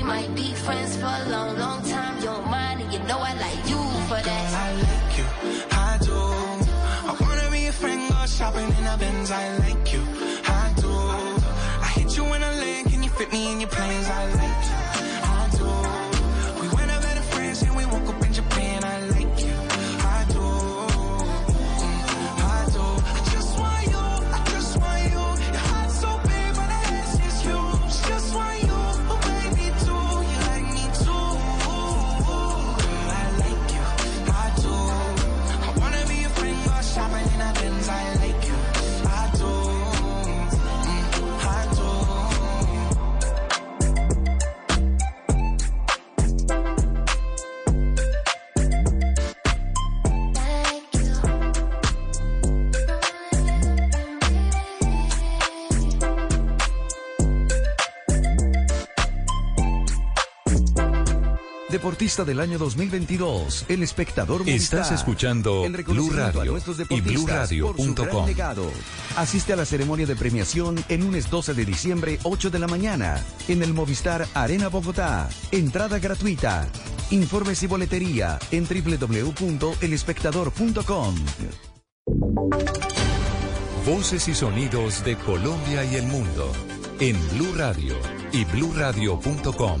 we might be friends for a long, long Deportista del año 2022, el espectador Estás Movistar. escuchando El Blue Radio y BlueRadio.com. Asiste a la ceremonia de premiación el lunes 12 de diciembre, 8 de la mañana, en el Movistar Arena Bogotá. Entrada gratuita. Informes y boletería en www.elespectador.com. Voces y sonidos de Colombia y el mundo en Blue Radio y BlueRadio.com,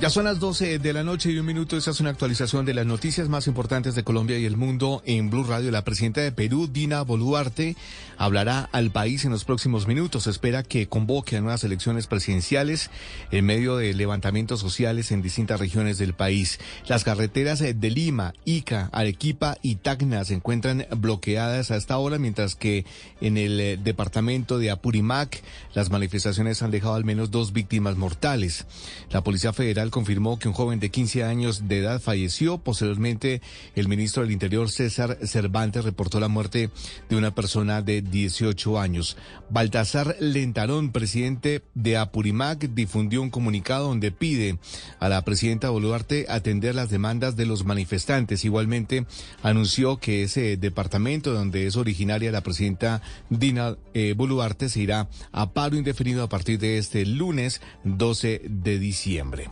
Ya son las 12 de la noche y un minuto. Esta es una actualización de las noticias más importantes de Colombia y el mundo en Blue Radio. La presidenta de Perú, Dina Boluarte, hablará al país en los próximos minutos. Espera que convoque a nuevas elecciones presidenciales en medio de levantamientos sociales en distintas regiones del país. Las carreteras de Lima, Ica, Arequipa y Tacna se encuentran bloqueadas a esta hora, mientras que en el eh, departamento de Apurimac las manifestaciones han dejado al menos dos víctimas mortales. La Policía Federal confirmó que un joven de 15 años de edad falleció. Posteriormente, el ministro del Interior, César Cervantes, reportó la muerte de una persona de 18 años. Baltasar Lentarón, presidente de Apurimac, difundió un comunicado donde pide a la presidenta Boluarte atender las demandas de los manifestantes. Igualmente, anunció que ese departamento donde es originaria la presidenta Dina eh, Boluarte se irá a paro indefinido a partir de este lunes 12 de diciembre.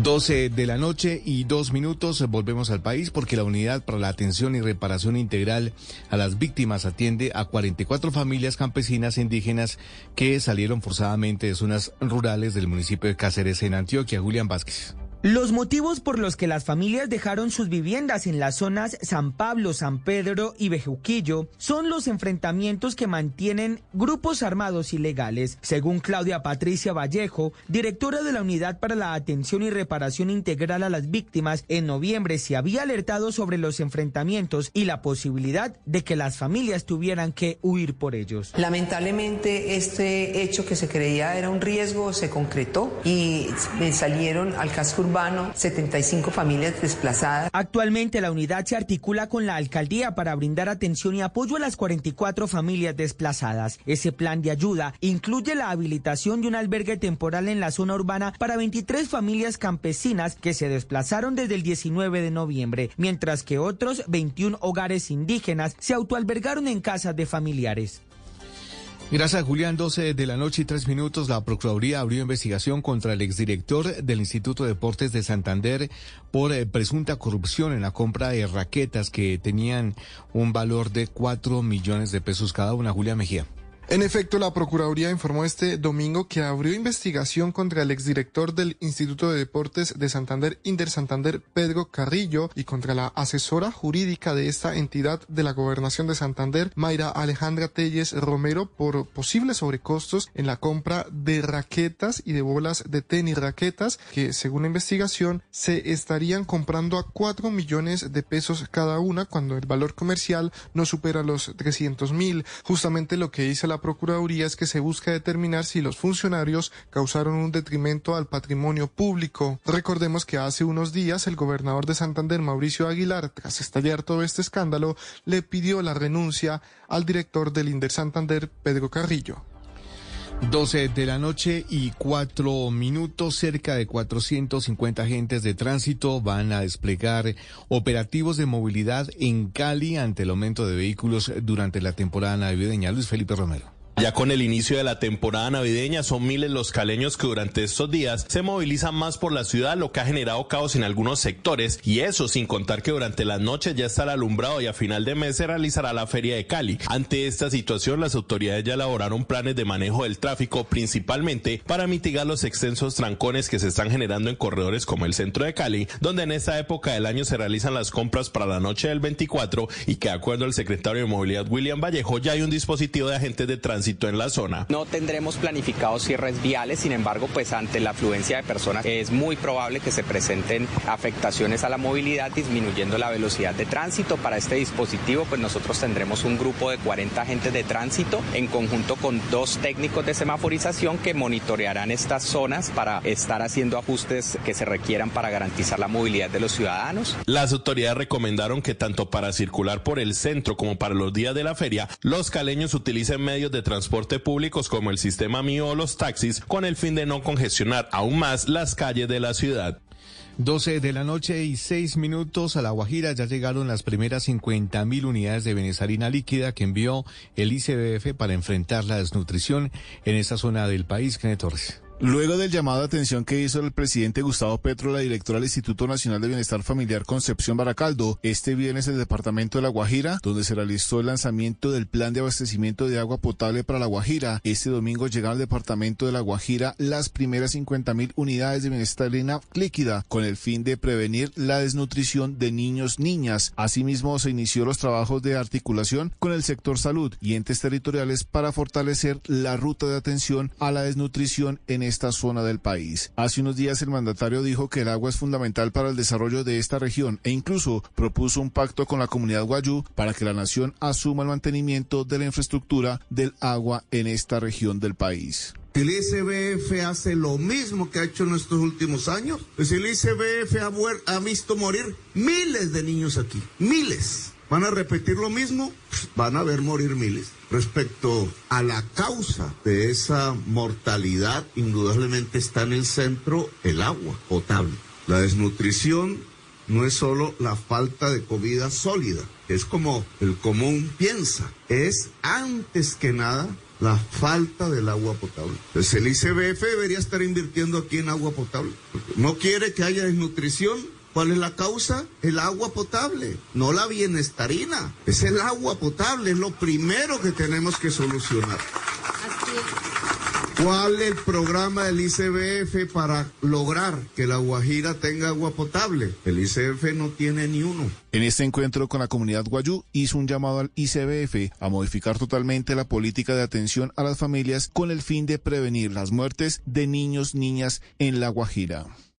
12 de la noche y dos minutos volvemos al país porque la Unidad para la Atención y Reparación Integral a las Víctimas atiende a 44 familias campesinas e indígenas que salieron forzadamente de zonas rurales del municipio de Cáceres en Antioquia. Julián Vázquez. Los motivos por los que las familias dejaron sus viviendas en las zonas San Pablo, San Pedro y Bejuquillo son los enfrentamientos que mantienen grupos armados ilegales. Según Claudia Patricia Vallejo, directora de la Unidad para la Atención y Reparación Integral a las Víctimas, en noviembre se había alertado sobre los enfrentamientos y la posibilidad de que las familias tuvieran que huir por ellos. Lamentablemente este hecho que se creía era un riesgo se concretó y eh, salieron al casco urbano 75 familias desplazadas. Actualmente la unidad se articula con la alcaldía para brindar atención y apoyo a las 44 familias desplazadas. Ese plan de ayuda incluye la habilitación de un albergue temporal en la zona urbana para 23 familias campesinas que se desplazaron desde el 19 de noviembre, mientras que otros 21 hogares indígenas se autoalbergaron en casas de familiares. Gracias, Julián. 12 de la noche y tres minutos. La Procuraduría abrió investigación contra el exdirector del Instituto de Deportes de Santander por eh, presunta corrupción en la compra de raquetas que tenían un valor de 4 millones de pesos cada una. Julián Mejía. En efecto, la Procuraduría informó este domingo que abrió investigación contra el exdirector del Instituto de Deportes de Santander, Inder Santander, Pedro Carrillo, y contra la asesora jurídica de esta entidad de la Gobernación de Santander, Mayra Alejandra Telles Romero, por posibles sobrecostos en la compra de raquetas y de bolas de tenis raquetas que, según la investigación, se estarían comprando a 4 millones de pesos cada una cuando el valor comercial no supera los 300 mil. Justamente lo que dice la Procuraduría es que se busca determinar si los funcionarios causaron un detrimento al patrimonio público. Recordemos que hace unos días el gobernador de Santander, Mauricio Aguilar, tras estallar todo este escándalo, le pidió la renuncia al director del Inder Santander, Pedro Carrillo. 12 de la noche y cuatro minutos, cerca de 450 agentes de tránsito van a desplegar operativos de movilidad en Cali ante el aumento de vehículos durante la temporada navideña. Luis Felipe Romero. Ya con el inicio de la temporada navideña son miles los caleños que durante estos días se movilizan más por la ciudad, lo que ha generado caos en algunos sectores y eso sin contar que durante las noches ya estará alumbrado y a final de mes se realizará la feria de Cali. Ante esta situación las autoridades ya elaboraron planes de manejo del tráfico principalmente para mitigar los extensos trancones que se están generando en corredores como el centro de Cali, donde en esta época del año se realizan las compras para la noche del 24 y que de acuerdo al secretario de Movilidad William Vallejo ya hay un dispositivo de agentes de tránsito en la zona. No tendremos planificados cierres viales, sin embargo, pues ante la afluencia de personas es muy probable que se presenten afectaciones a la movilidad disminuyendo la velocidad de tránsito. Para este dispositivo, pues nosotros tendremos un grupo de 40 agentes de tránsito en conjunto con dos técnicos de semaforización que monitorearán estas zonas para estar haciendo ajustes que se requieran para garantizar la movilidad de los ciudadanos. Las autoridades recomendaron que tanto para circular por el centro como para los días de la feria, los caleños utilicen medios de transporte públicos como el sistema mío o los taxis con el fin de no congestionar aún más las calles de la ciudad. 12 de la noche y 6 minutos a La Guajira ya llegaron las primeras 50 mil unidades de benesarina líquida que envió el ICBF para enfrentar la desnutrición en esa zona del país. Kenneth Torres. Luego del llamado de atención que hizo el presidente Gustavo Petro, la directora del Instituto Nacional de Bienestar Familiar Concepción Baracaldo, este viernes el departamento de La Guajira, donde se realizó el lanzamiento del plan de abastecimiento de agua potable para La Guajira. Este domingo llegaron al departamento de La Guajira las primeras 50 mil unidades de benestarina líquida con el fin de prevenir la desnutrición de niños, niñas. Asimismo, se inició los trabajos de articulación con el sector salud y entes territoriales para fortalecer la ruta de atención a la desnutrición en esta zona del país. Hace unos días el mandatario dijo que el agua es fundamental para el desarrollo de esta región e incluso propuso un pacto con la comunidad guayú para que la nación asuma el mantenimiento de la infraestructura del agua en esta región del país. El ICBF hace lo mismo que ha hecho en estos últimos años. Pues el ICBF ha, ha visto morir miles de niños aquí, miles. ¿Van a repetir lo mismo? Van a ver morir miles. Respecto a la causa de esa mortalidad, indudablemente está en el centro el agua potable. La desnutrición no es solo la falta de comida sólida, es como el común piensa, es antes que nada la falta del agua potable. Entonces el ICBF debería estar invirtiendo aquí en agua potable. No quiere que haya desnutrición, ¿Cuál es la causa? El agua potable, no la bienestarina. Es el agua potable, es lo primero que tenemos que solucionar. ¿Cuál es el programa del ICBF para lograr que la Guajira tenga agua potable? El ICBF no tiene ni uno. En este encuentro con la comunidad guayú hizo un llamado al ICBF a modificar totalmente la política de atención a las familias con el fin de prevenir las muertes de niños, niñas en la Guajira.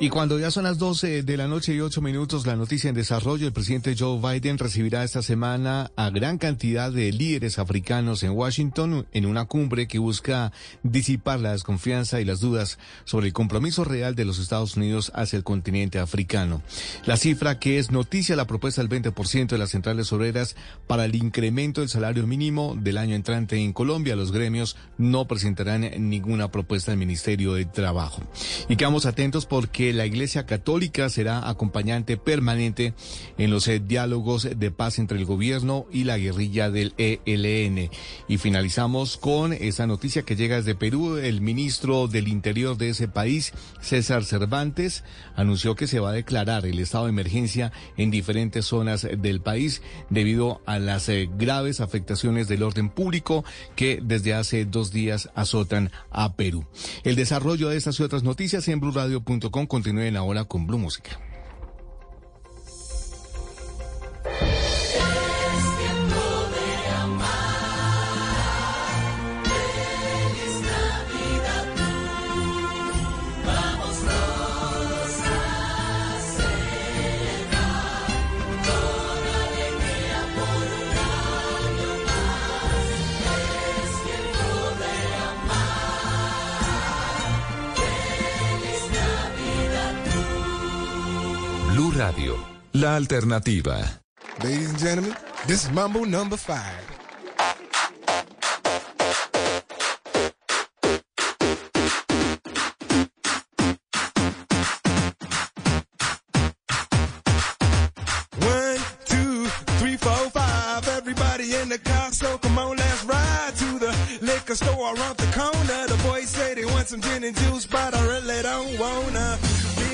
Y cuando ya son las 12 de la noche y 8 minutos, la noticia en desarrollo, el presidente Joe Biden recibirá esta semana a gran cantidad de líderes africanos en Washington en una cumbre que busca disipar la desconfianza y las dudas sobre el compromiso real de los Estados Unidos hacia el continente africano. La cifra que es noticia, la propuesta del 20% de las centrales obreras para el incremento del salario mínimo del año entrante en Colombia. Los gremios no presentarán ninguna propuesta al Ministerio de Trabajo. Y quedamos atentos porque la Iglesia Católica será acompañante permanente en los eh, diálogos de paz entre el gobierno y la guerrilla del ELN. Y finalizamos con esa noticia que llega desde Perú. El ministro del Interior de ese país, César Cervantes, anunció que se va a declarar el estado de emergencia en diferentes zonas del país debido a las eh, graves afectaciones del orden público que desde hace dos días azotan a Perú. El desarrollo de estas y otras noticias en blurradio.com continúen ahora con Blue Música. La alternativa. Ladies and gentlemen, this is Mambo number five. One, two, three, four, five. Everybody in the car, so come on, let's ride to the liquor store around the corner. The boys say they want some gin and juice, but I really don't wanna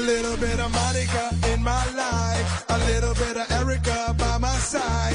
A little bit of Monica in my life, a little bit of Erica by my side,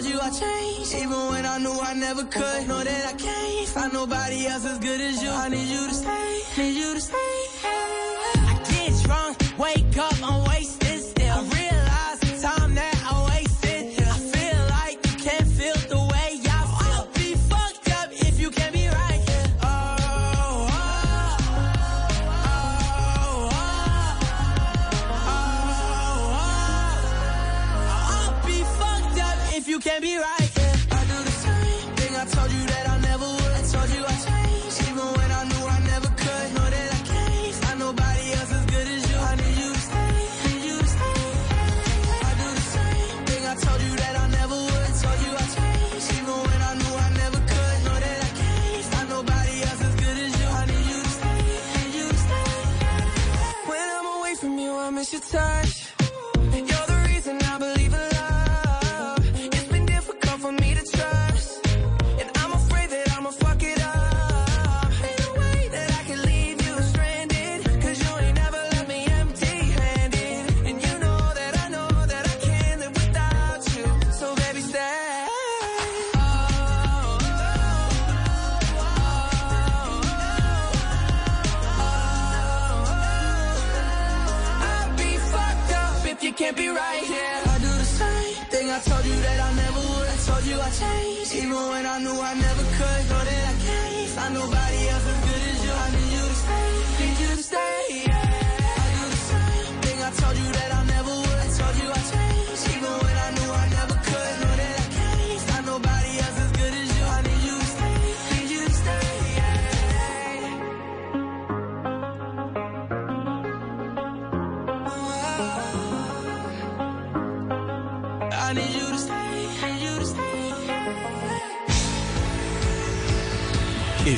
told you I changed, even when I knew I never could. Know that I can't find nobody else as good as you. I need you to stay.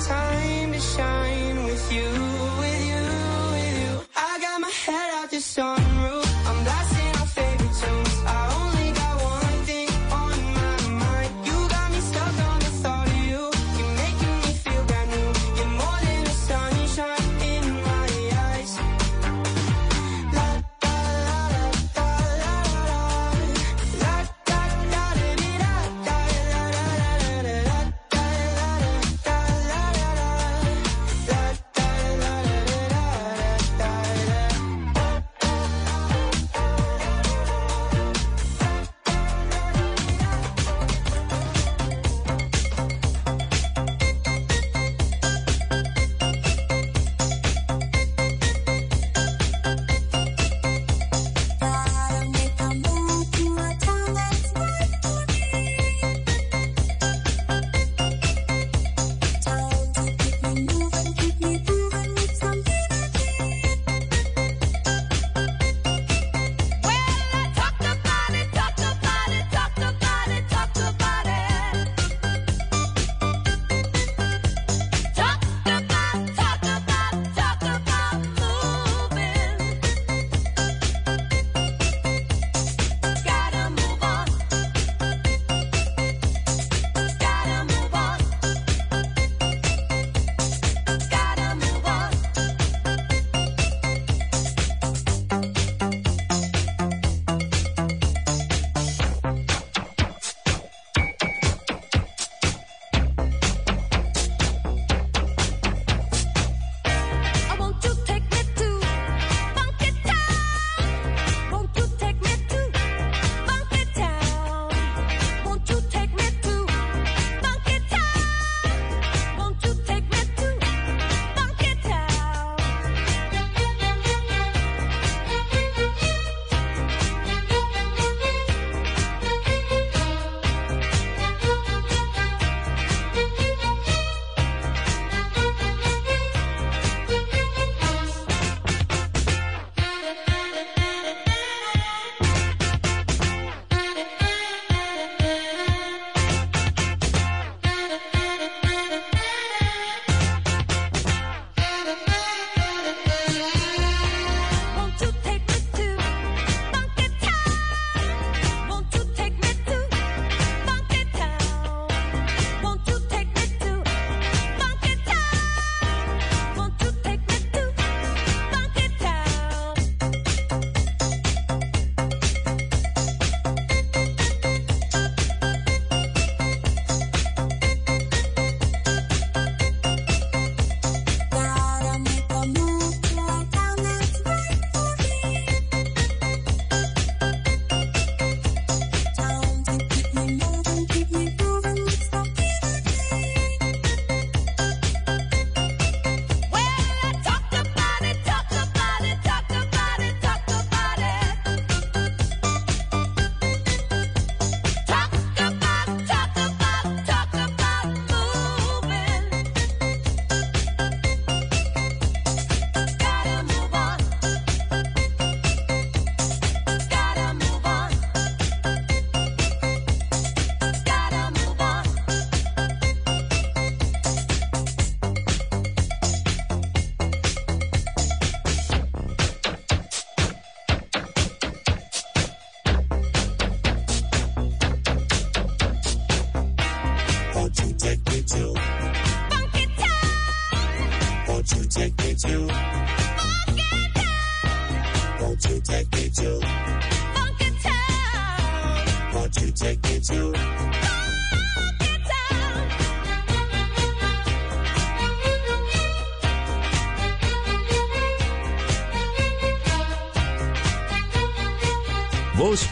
time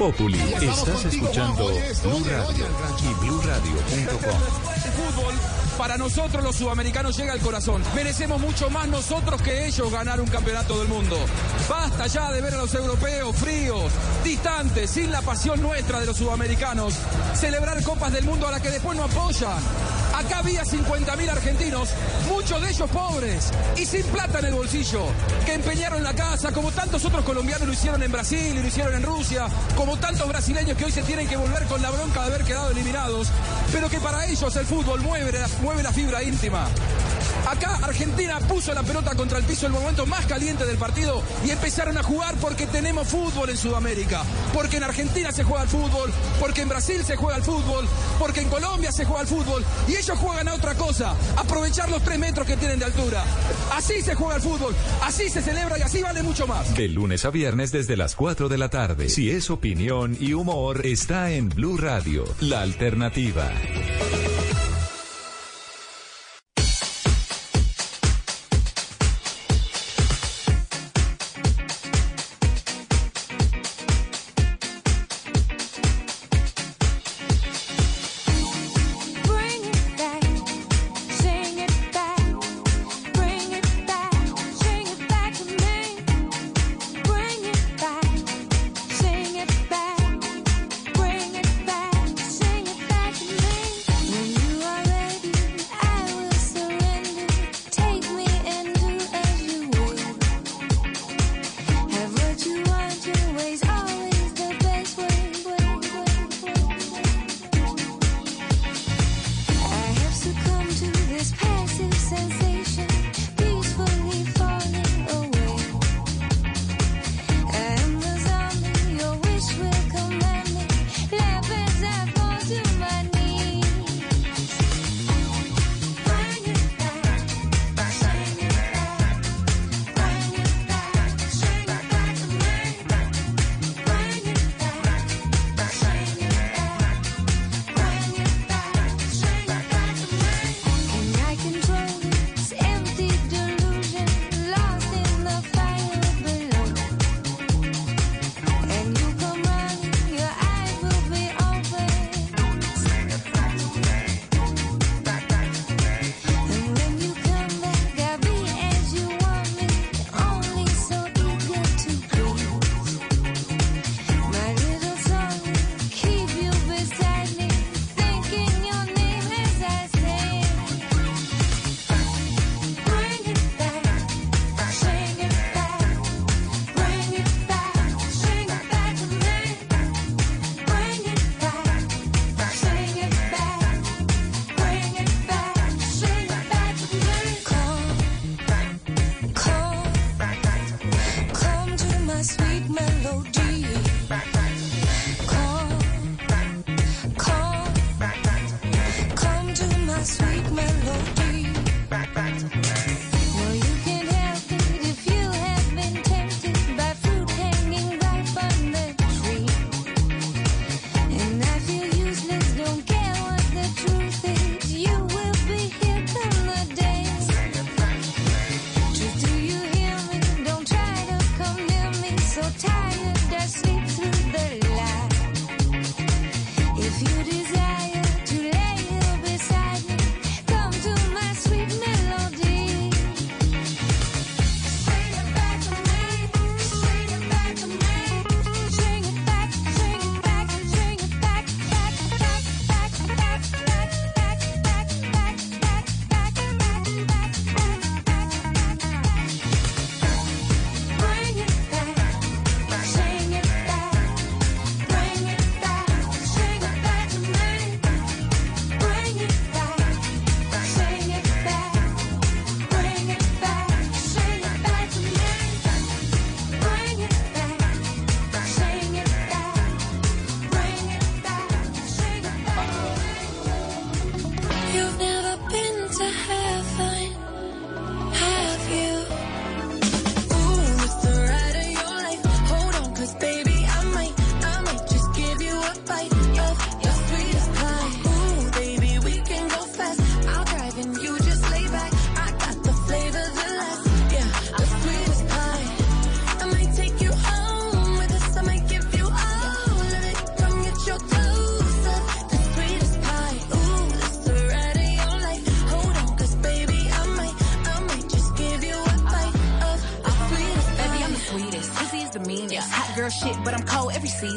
Estás escuchando Blue Radio fútbol, para nosotros los sudamericanos llega al corazón. Merecemos mucho más nosotros que ellos ganar un campeonato del mundo. Basta ya de ver a los europeos fríos, distantes, sin la pasión nuestra de los sudamericanos. Celebrar copas del mundo a las que después no apoyan. Acá había 50.000 argentinos, muchos de ellos pobres y sin plata en el bolsillo, que empeñaron la casa, como tantos otros colombianos lo hicieron en Brasil y lo hicieron en Rusia, como tantos brasileños que hoy se tienen que volver con la bronca de haber quedado eliminados, pero que para ellos el fútbol mueve mueve la fibra íntima. Acá Argentina puso la pelota contra el piso el momento más caliente del partido y empezaron a jugar porque tenemos fútbol en Sudamérica, porque en Argentina se juega el fútbol, porque en Brasil se juega el fútbol, porque en Colombia se juega el fútbol y ellos juegan a otra cosa, aprovechar los tres metros que tienen de altura. Así se juega el fútbol, así se celebra y así vale mucho más. De lunes a viernes desde las 4 de la tarde. Si es opinión y humor, está en Blue Radio, la alternativa.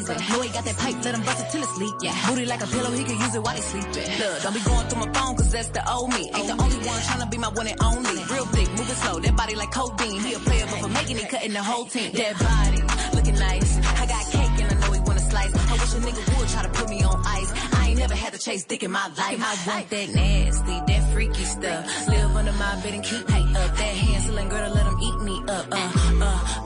Cold. Know he got that pipe, let him bust it till it's leak. Yeah. Booty like a pillow, he can use it while he sleeping. Look, don't be going through my phone, cause that's the old me. Ain't the only one tryna be my one and only. Real thick, moving slow, that body like codeine. He a player, but for making it, cutting the whole team. That body, looking nice. I got cake and I know he wanna slice. I wish a nigga would try to put me on ice. I ain't never had to chase dick in my life. I want that nasty, that freaky stuff. Live under my bed and keep me up. That Hansel girl to let him eat me up. Uh, uh,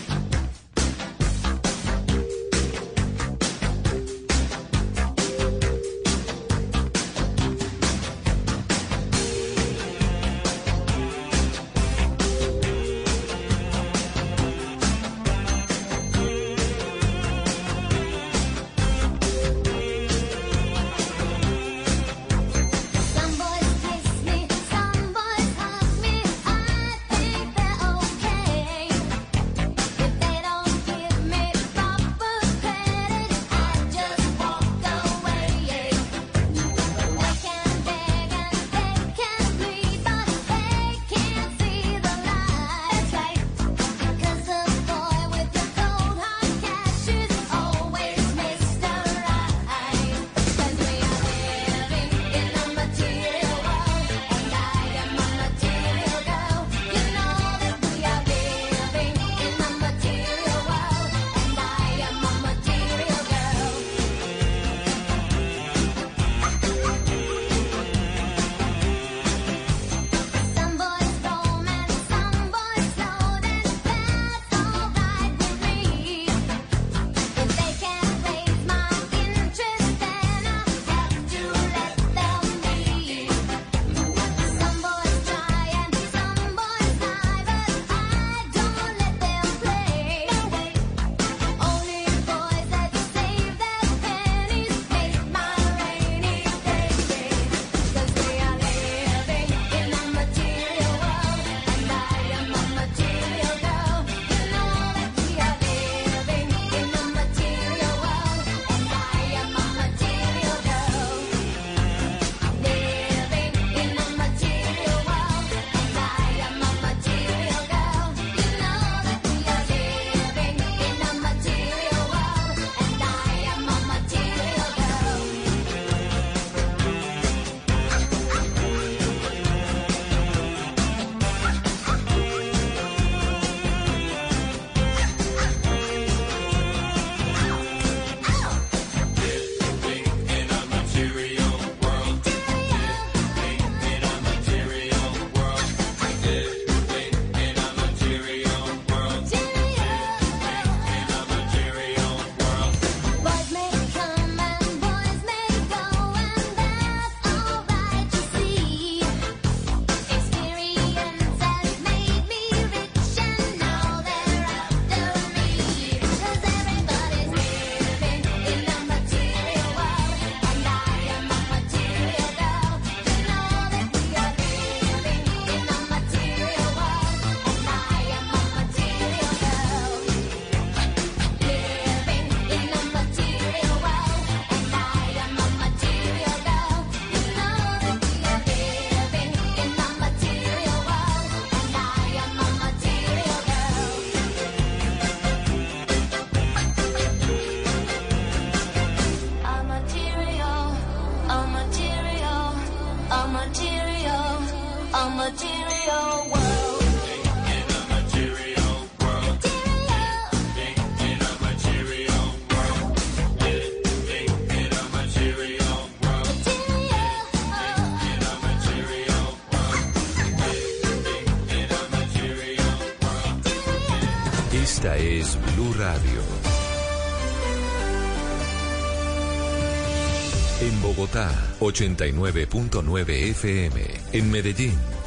89.9 FM. En Medellín,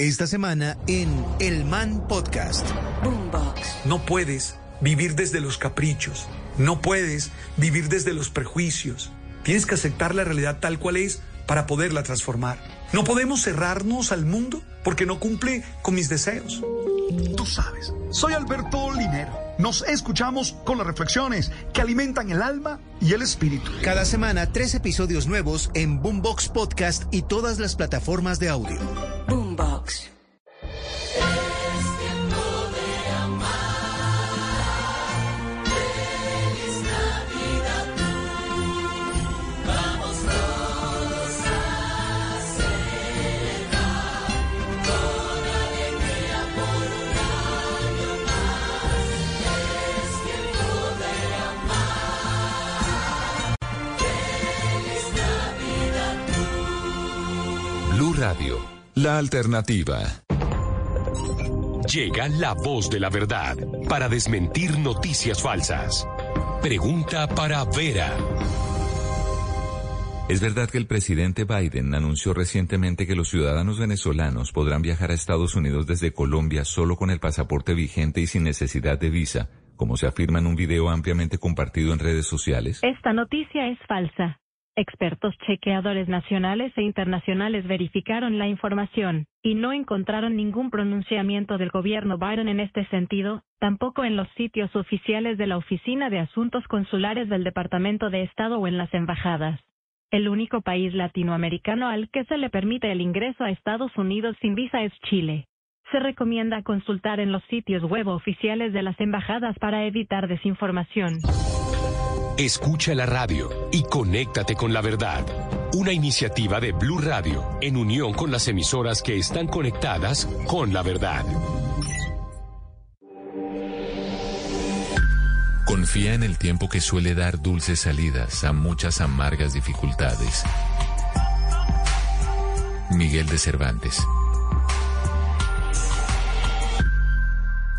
Esta semana en El Man Podcast. Boombox. No puedes vivir desde los caprichos. No puedes vivir desde los prejuicios. Tienes que aceptar la realidad tal cual es para poderla transformar. No podemos cerrarnos al mundo porque no cumple con mis deseos. Tú sabes, soy Alberto Linero. Nos escuchamos con las reflexiones que alimentan el alma y el espíritu. Cada semana tres episodios nuevos en Boombox Podcast y todas las plataformas de audio. Boombox. La alternativa. Llega la voz de la verdad para desmentir noticias falsas. Pregunta para Vera. ¿Es verdad que el presidente Biden anunció recientemente que los ciudadanos venezolanos podrán viajar a Estados Unidos desde Colombia solo con el pasaporte vigente y sin necesidad de visa, como se afirma en un video ampliamente compartido en redes sociales? Esta noticia es falsa. Expertos chequeadores nacionales e internacionales verificaron la información y no encontraron ningún pronunciamiento del gobierno Biden en este sentido, tampoco en los sitios oficiales de la Oficina de Asuntos Consulares del Departamento de Estado o en las embajadas. El único país latinoamericano al que se le permite el ingreso a Estados Unidos sin visa es Chile. Se recomienda consultar en los sitios web oficiales de las embajadas para evitar desinformación. Escucha la radio y conéctate con la verdad. Una iniciativa de Blue Radio en unión con las emisoras que están conectadas con la verdad. Confía en el tiempo que suele dar dulces salidas a muchas amargas dificultades. Miguel de Cervantes.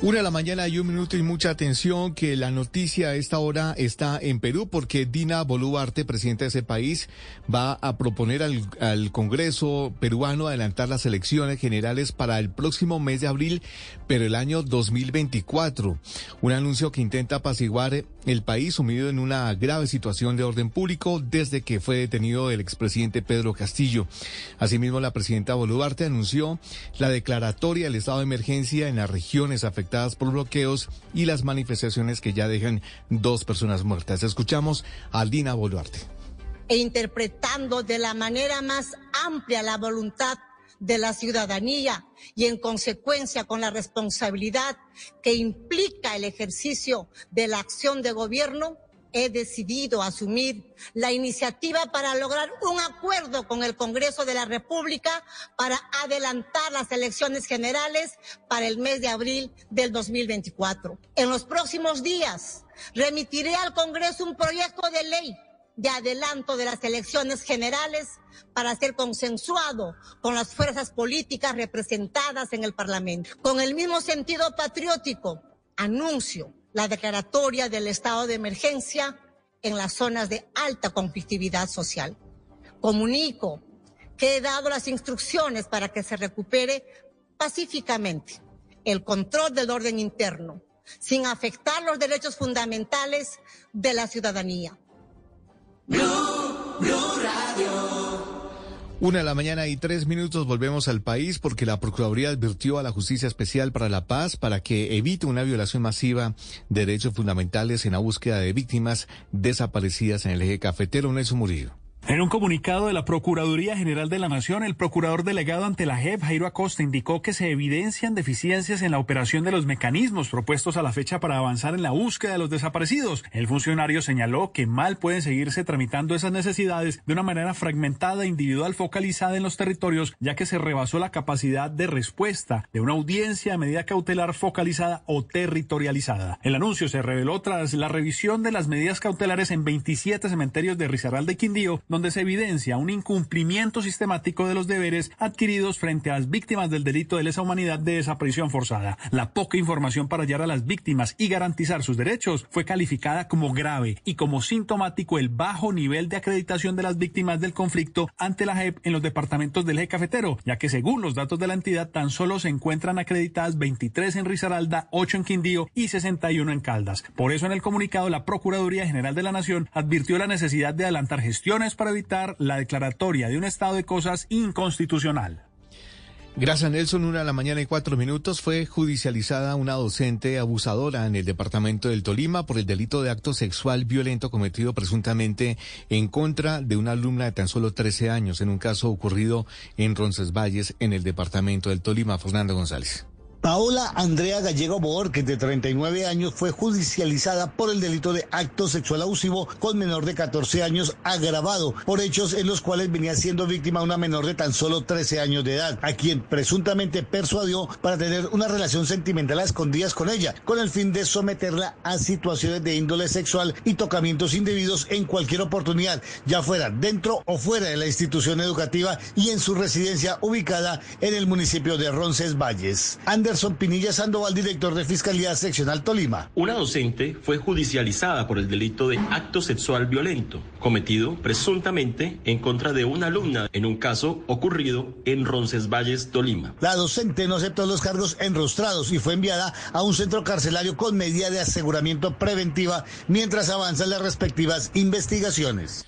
Una de la mañana y un minuto y mucha atención que la noticia a esta hora está en Perú porque Dina Boluarte, presidenta de ese país, va a proponer al, al Congreso peruano adelantar las elecciones generales para el próximo mes de abril, pero el año 2024. Un anuncio que intenta apaciguar el país sumido en una grave situación de orden público desde que fue detenido el expresidente Pedro Castillo. Asimismo, la presidenta Boluarte anunció la declaratoria del estado de emergencia en las regiones afectadas por bloqueos y las manifestaciones que ya dejan dos personas muertas. Escuchamos a Dina Boluarte. e interpretando de la manera más amplia la voluntad de la ciudadanía y en consecuencia con la responsabilidad que implica el ejercicio de la acción de gobierno, he decidido asumir la iniciativa para lograr un acuerdo con el Congreso de la República para adelantar las elecciones generales para el mes de abril del 2024. En los próximos días remitiré al Congreso un proyecto de ley de adelanto de las elecciones generales para ser consensuado con las fuerzas políticas representadas en el Parlamento. Con el mismo sentido patriótico, anuncio la declaratoria del estado de emergencia en las zonas de alta conflictividad social. Comunico que he dado las instrucciones para que se recupere pacíficamente el control del orden interno, sin afectar los derechos fundamentales de la ciudadanía. Una de la mañana y tres minutos volvemos al país porque la Procuraduría advirtió a la Justicia Especial para la Paz para que evite una violación masiva de derechos fundamentales en la búsqueda de víctimas desaparecidas en el eje cafetero. Nelson Murillo. En un comunicado de la Procuraduría General de la Nación, el procurador delegado ante la JEP, Jairo Acosta, indicó que se evidencian deficiencias en la operación de los mecanismos propuestos a la fecha para avanzar en la búsqueda de los desaparecidos. El funcionario señaló que mal pueden seguirse tramitando esas necesidades de una manera fragmentada, individual, focalizada en los territorios, ya que se rebasó la capacidad de respuesta de una audiencia de medida cautelar focalizada o territorializada. El anuncio se reveló tras la revisión de las medidas cautelares en 27 cementerios de Risaralda y Quindío, se evidencia un incumplimiento sistemático de los deberes adquiridos frente a las víctimas del delito de lesa humanidad de desaparición forzada. La poca información para hallar a las víctimas y garantizar sus derechos fue calificada como grave y como sintomático el bajo nivel de acreditación de las víctimas del conflicto ante la JEP en los departamentos del eje cafetero, ya que según los datos de la entidad tan solo se encuentran acreditadas 23 en Risaralda, 8 en Quindío y 61 en Caldas. Por eso en el comunicado la Procuraduría General de la Nación advirtió la necesidad de adelantar gestiones para evitar la declaratoria de un estado de cosas inconstitucional. Gracias Nelson, una de la mañana y cuatro minutos fue judicializada una docente abusadora en el departamento del Tolima por el delito de acto sexual violento cometido presuntamente en contra de una alumna de tan solo 13 años en un caso ocurrido en Roncesvalles en el departamento del Tolima. Fernando González. Paola Andrea Gallego Borges, de 39 años, fue judicializada por el delito de acto sexual abusivo con menor de 14 años agravado por hechos en los cuales venía siendo víctima una menor de tan solo 13 años de edad, a quien presuntamente persuadió para tener una relación sentimental a escondidas con ella, con el fin de someterla a situaciones de índole sexual y tocamientos indebidos en cualquier oportunidad, ya fuera dentro o fuera de la institución educativa y en su residencia ubicada en el municipio de Roncesvalles. Anderson Pinilla Sandoval, director de Fiscalía Seccional Tolima. Una docente fue judicializada por el delito de acto sexual violento, cometido presuntamente en contra de una alumna en un caso ocurrido en Roncesvalles, Tolima. La docente no aceptó los cargos enrostrados y fue enviada a un centro carcelario con medida de aseguramiento preventiva mientras avanzan las respectivas investigaciones.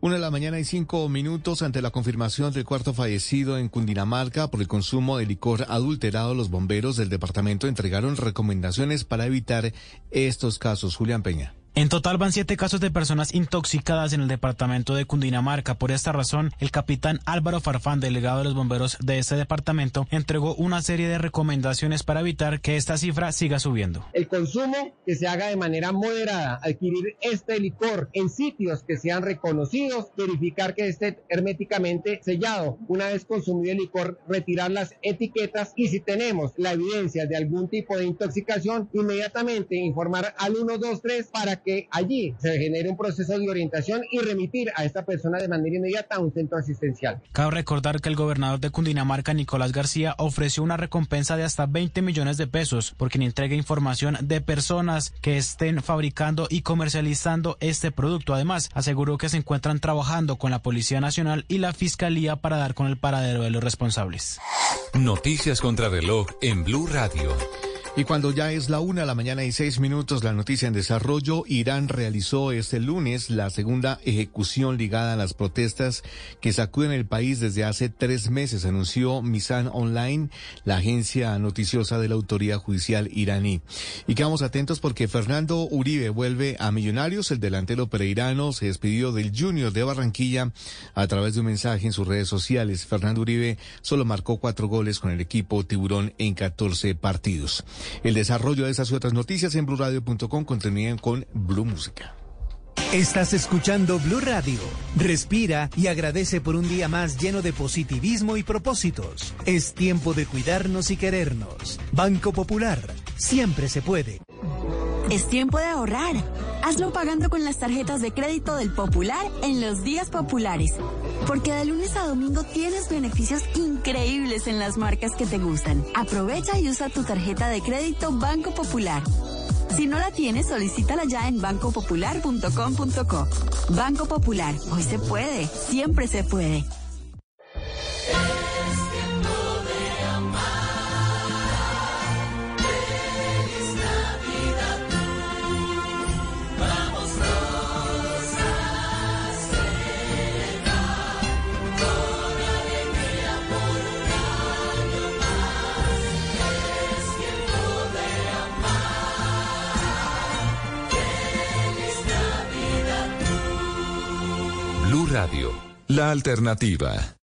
Una de la mañana y cinco minutos ante la confirmación del cuarto fallecido en Cundinamarca por el consumo de licor adulterado, los bomberos del departamento entregaron recomendaciones para evitar estos casos. Julián Peña. En total van siete casos de personas intoxicadas en el departamento de Cundinamarca. Por esta razón, el capitán Álvaro Farfán, delegado de los bomberos de este departamento, entregó una serie de recomendaciones para evitar que esta cifra siga subiendo. El consumo que se haga de manera moderada, adquirir este licor en sitios que sean reconocidos, verificar que esté herméticamente sellado. Una vez consumido el licor, retirar las etiquetas y si tenemos la evidencia de algún tipo de intoxicación, inmediatamente informar al 123 para que allí se genere un proceso de orientación y remitir a esta persona de manera inmediata a un centro asistencial. Cabe recordar que el gobernador de Cundinamarca, Nicolás García, ofreció una recompensa de hasta 20 millones de pesos por quien entregue información de personas que estén fabricando y comercializando este producto. Además, aseguró que se encuentran trabajando con la Policía Nacional y la Fiscalía para dar con el paradero de los responsables. Noticias contra reloj en Blue Radio. Y cuando ya es la una de la mañana y seis minutos, la noticia en desarrollo, Irán realizó este lunes la segunda ejecución ligada a las protestas que sacuden el país desde hace tres meses, anunció Misan Online, la agencia noticiosa de la autoridad judicial iraní. Y quedamos atentos porque Fernando Uribe vuelve a Millonarios, el delantero pereirano se despidió del Junior de Barranquilla a través de un mensaje en sus redes sociales. Fernando Uribe solo marcó cuatro goles con el equipo Tiburón en 14 partidos. El desarrollo de esas y otras noticias en blurradio.com continúen con Blue Música. Estás escuchando Blue Radio. Respira y agradece por un día más lleno de positivismo y propósitos. Es tiempo de cuidarnos y querernos. Banco Popular. Siempre se puede. Es tiempo de ahorrar. Hazlo pagando con las tarjetas de crédito del Popular en los días populares. Porque de lunes a domingo tienes beneficios increíbles en las marcas que te gustan. Aprovecha y usa tu tarjeta de crédito Banco Popular. Si no la tienes, solicítala ya en bancopopular.com.co. Banco Popular. Hoy se puede. Siempre se puede. La alternativa.